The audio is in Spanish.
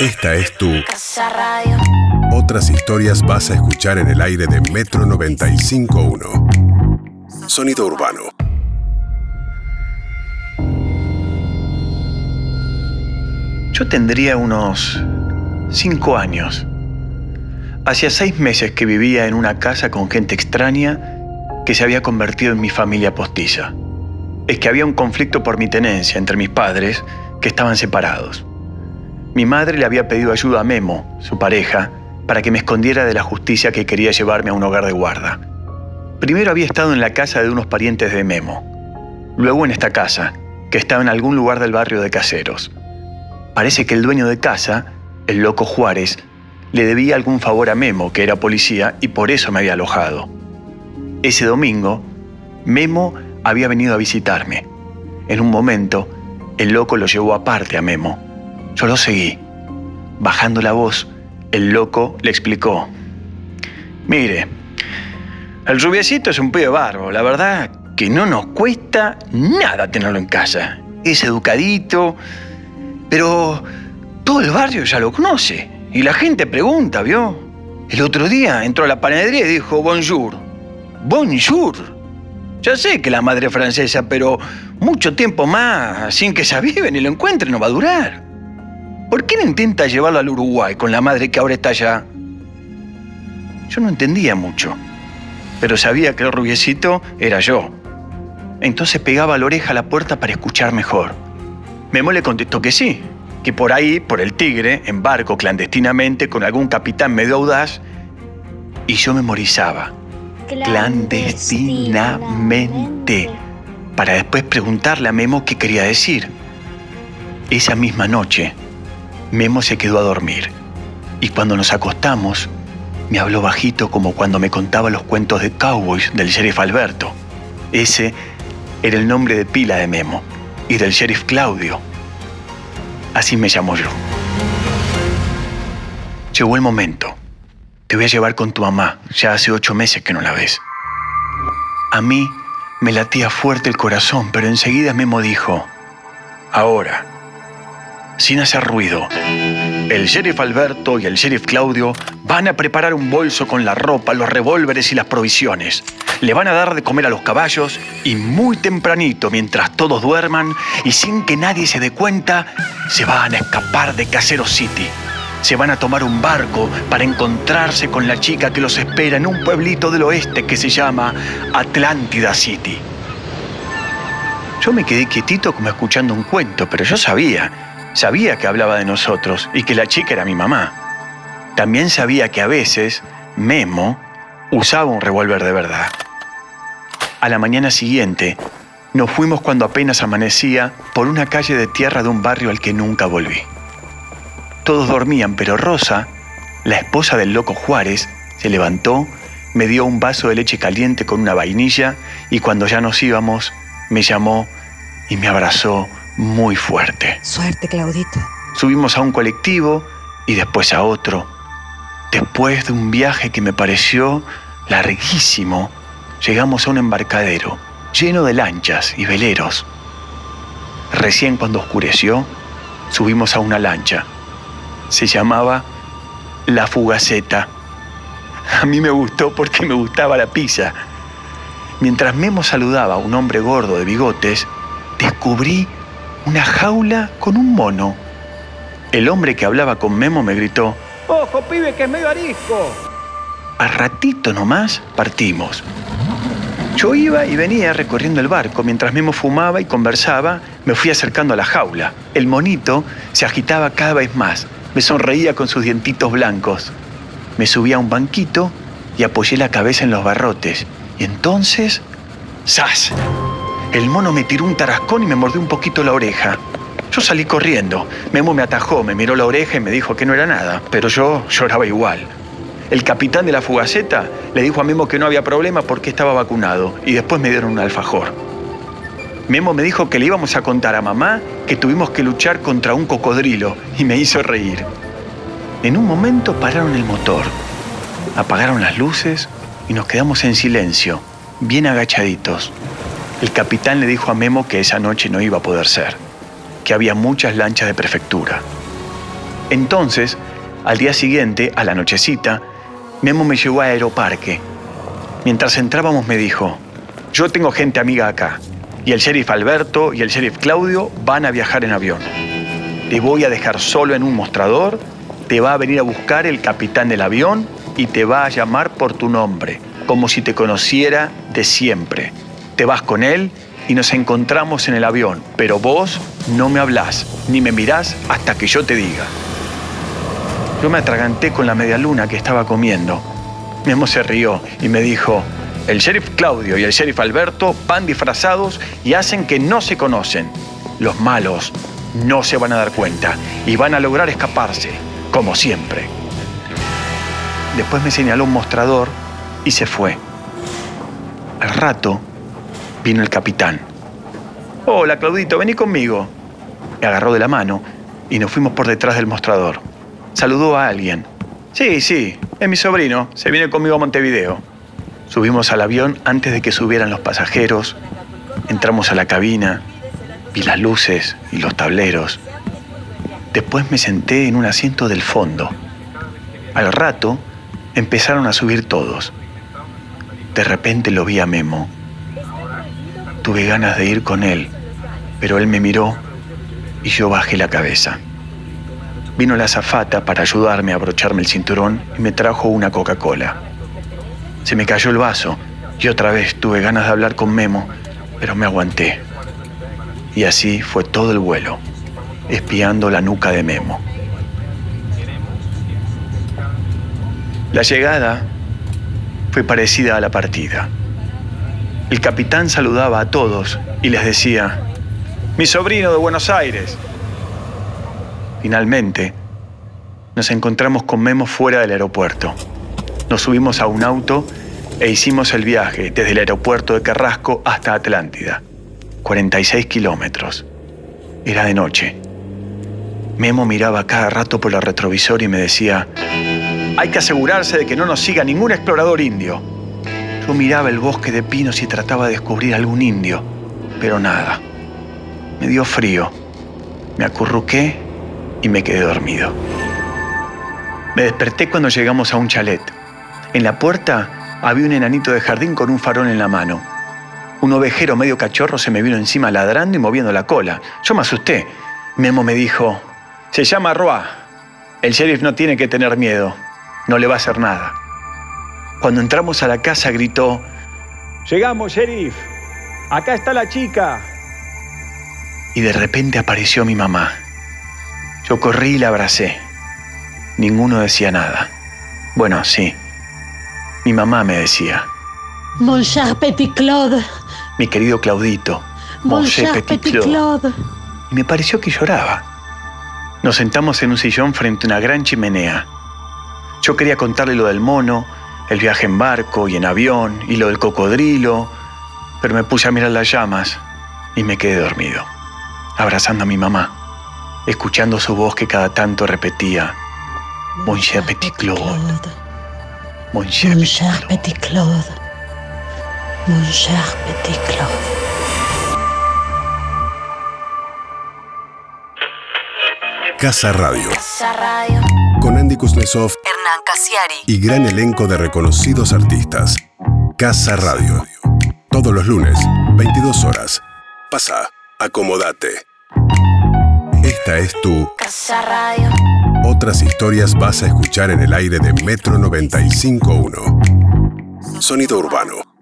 Esta es tu Casa Radio. Otras historias vas a escuchar en el aire de Metro 95.1. Sonido urbano. Yo tendría unos cinco años. Hacía seis meses que vivía en una casa con gente extraña que se había convertido en mi familia postiza. Es que había un conflicto por mi tenencia entre mis padres que estaban separados. Mi madre le había pedido ayuda a Memo, su pareja, para que me escondiera de la justicia que quería llevarme a un hogar de guarda. Primero había estado en la casa de unos parientes de Memo, luego en esta casa, que estaba en algún lugar del barrio de Caseros. Parece que el dueño de casa, el loco Juárez, le debía algún favor a Memo, que era policía, y por eso me había alojado. Ese domingo, Memo había venido a visitarme. En un momento, el loco lo llevó aparte a Memo. Yo lo seguí. Bajando la voz, el loco le explicó. Mire, el rubiecito es un pibe barbo. La verdad que no nos cuesta nada tenerlo en casa. Es educadito, pero todo el barrio ya lo conoce. Y la gente pregunta, ¿vio? El otro día entró a la panadería y dijo bonjour. Bonjour. Ya sé que la madre es francesa, pero mucho tiempo más sin que se aviven y lo encuentren no va a durar. ¿Por qué no intenta llevarlo al Uruguay con la madre que ahora está allá? Yo no entendía mucho, pero sabía que el rubiecito era yo. Entonces pegaba la oreja a la puerta para escuchar mejor. Memo le contestó que sí, que por ahí, por el Tigre, en barco clandestinamente con algún capitán medio audaz, y yo memorizaba clandestinamente para después preguntarle a Memo qué quería decir. Esa misma noche, Memo se quedó a dormir y cuando nos acostamos, me habló bajito como cuando me contaba los cuentos de cowboys del sheriff Alberto. Ese era el nombre de pila de Memo y del sheriff Claudio. Así me llamo yo. Llegó el momento. Te voy a llevar con tu mamá. Ya hace ocho meses que no la ves. A mí me latía fuerte el corazón, pero enseguida Memo dijo, ahora, sin hacer ruido, el sheriff Alberto y el sheriff Claudio van a preparar un bolso con la ropa, los revólveres y las provisiones. Le van a dar de comer a los caballos y muy tempranito, mientras todos duerman y sin que nadie se dé cuenta, se van a escapar de Casero City. Se van a tomar un barco para encontrarse con la chica que los espera en un pueblito del oeste que se llama Atlántida City. Yo me quedé quietito como escuchando un cuento, pero yo sabía, sabía que hablaba de nosotros y que la chica era mi mamá. También sabía que a veces Memo usaba un revólver de verdad. A la mañana siguiente, nos fuimos cuando apenas amanecía por una calle de tierra de un barrio al que nunca volví. Todos dormían, pero Rosa, la esposa del loco Juárez, se levantó, me dio un vaso de leche caliente con una vainilla y cuando ya nos íbamos, me llamó y me abrazó muy fuerte. Suerte, Claudito. Subimos a un colectivo y después a otro. Después de un viaje que me pareció larguísimo, llegamos a un embarcadero lleno de lanchas y veleros. Recién cuando oscureció, subimos a una lancha se llamaba La Fugaceta. A mí me gustó porque me gustaba la pizza. Mientras Memo saludaba a un hombre gordo de bigotes, descubrí una jaula con un mono. El hombre que hablaba con Memo me gritó, ¡Ojo, pibe, que es medio arisco! A ratito nomás partimos. Yo iba y venía recorriendo el barco. Mientras Memo fumaba y conversaba, me fui acercando a la jaula. El monito se agitaba cada vez más. Me sonreía con sus dientitos blancos. Me subí a un banquito y apoyé la cabeza en los barrotes. Y entonces, ¡zas! El mono me tiró un tarascón y me mordió un poquito la oreja. Yo salí corriendo. Memo me atajó, me miró la oreja y me dijo que no era nada, pero yo lloraba igual. El capitán de la fugaceta le dijo a Memo que no había problema porque estaba vacunado y después me dieron un alfajor. Memo me dijo que le íbamos a contar a mamá que tuvimos que luchar contra un cocodrilo y me hizo reír. En un momento pararon el motor, apagaron las luces y nos quedamos en silencio, bien agachaditos. El capitán le dijo a Memo que esa noche no iba a poder ser, que había muchas lanchas de prefectura. Entonces, al día siguiente, a la nochecita, Memo me llevó a Aeroparque. Mientras entrábamos me dijo, yo tengo gente amiga acá, y el sheriff Alberto y el sheriff Claudio van a viajar en avión. Te voy a dejar solo en un mostrador, te va a venir a buscar el capitán del avión y te va a llamar por tu nombre, como si te conociera de siempre. Te vas con él y nos encontramos en el avión, pero vos no me hablás ni me mirás hasta que yo te diga. Yo me atraganté con la media luna que estaba comiendo. Memo se rió y me dijo, el sheriff Claudio y el sheriff Alberto van disfrazados y hacen que no se conocen. Los malos no se van a dar cuenta y van a lograr escaparse, como siempre. Después me señaló un mostrador y se fue. Al rato vino el capitán. Hola, Claudito, vení conmigo. Me agarró de la mano y nos fuimos por detrás del mostrador saludó a alguien. Sí, sí, es mi sobrino, se viene conmigo a Montevideo. Subimos al avión antes de que subieran los pasajeros, entramos a la cabina, vi las luces y los tableros. Después me senté en un asiento del fondo. Al rato empezaron a subir todos. De repente lo vi a Memo. Tuve ganas de ir con él, pero él me miró y yo bajé la cabeza. Vino la azafata para ayudarme a abrocharme el cinturón y me trajo una Coca-Cola. Se me cayó el vaso y otra vez tuve ganas de hablar con Memo, pero me aguanté. Y así fue todo el vuelo, espiando la nuca de Memo. La llegada fue parecida a la partida. El capitán saludaba a todos y les decía, mi sobrino de Buenos Aires, Finalmente, nos encontramos con Memo fuera del aeropuerto. Nos subimos a un auto e hicimos el viaje desde el aeropuerto de Carrasco hasta Atlántida. 46 kilómetros. Era de noche. Memo miraba cada rato por el retrovisor y me decía, hay que asegurarse de que no nos siga ningún explorador indio. Yo miraba el bosque de pinos y trataba de descubrir algún indio, pero nada. Me dio frío. Me acurruqué y me quedé dormido. Me desperté cuando llegamos a un chalet. En la puerta había un enanito de jardín con un farol en la mano. Un ovejero medio cachorro se me vino encima ladrando y moviendo la cola. Yo me asusté. Memo me dijo, se llama Roa. El sheriff no tiene que tener miedo. No le va a hacer nada. Cuando entramos a la casa gritó, Llegamos, sheriff. Acá está la chica. Y de repente apareció mi mamá. Yo corrí y la abracé. Ninguno decía nada. Bueno, sí. Mi mamá me decía. Mon cher petit Claude. Mi querido Claudito. Mon, cher petit, Claude. Y me pareció que lloraba. Nos sentamos en un sillón frente a una gran chimenea. Yo quería contarle lo del mono, el viaje en barco y en avión y lo del cocodrilo, pero me puse a mirar las llamas y me quedé dormido, abrazando a mi mamá escuchando su voz que cada tanto repetía, Mon cher petit Claude, Mon cher, petit Claude, Mon cher petit Claude. Casa Radio. Casa Radio. Con Andy Kuznetsov Hernán Casiari. y gran elenco de reconocidos artistas. Casa Radio. Todos los lunes, 22 horas. Pasa, acomodate. Esta es tu Casa Radio. Otras historias vas a escuchar en el aire de Metro 95.1. Sonido urbano.